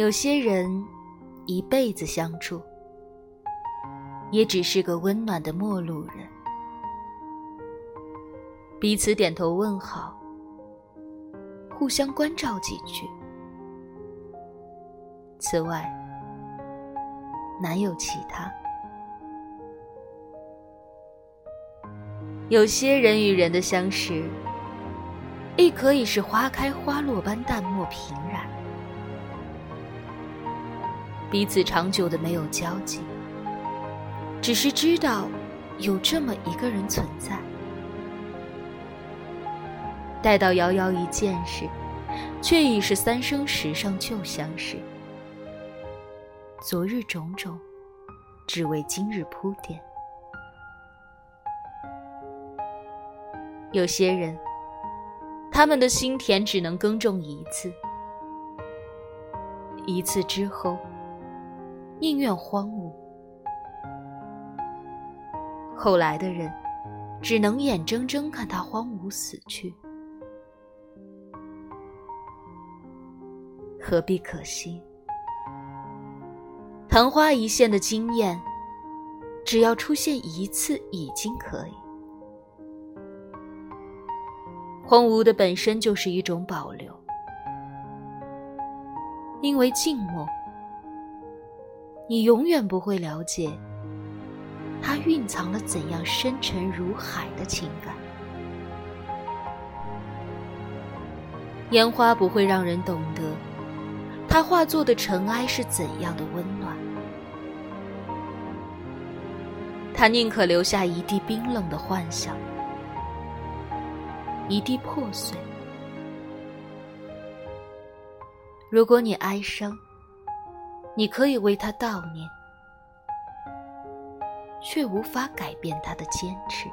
有些人一辈子相处，也只是个温暖的陌路人，彼此点头问好，互相关照几句。此外，难有其他。有些人与人的相识，亦可以是花开花落般淡漠平然，彼此长久的没有交集，只是知道有这么一个人存在。待到遥遥一见时，却已是三生石上旧相识。昨日种种，只为今日铺垫。有些人，他们的心田只能耕种一次，一次之后，宁愿荒芜。后来的人，只能眼睁睁看他荒芜死去，何必可惜？昙花一现的惊艳，只要出现一次已经可以。荒芜的本身就是一种保留，因为静默，你永远不会了解它蕴藏了怎样深沉如海的情感。烟花不会让人懂得，它化作的尘埃是怎样的温暖。它宁可留下一地冰冷的幻想。一地破碎。如果你哀伤，你可以为他悼念，却无法改变他的坚持。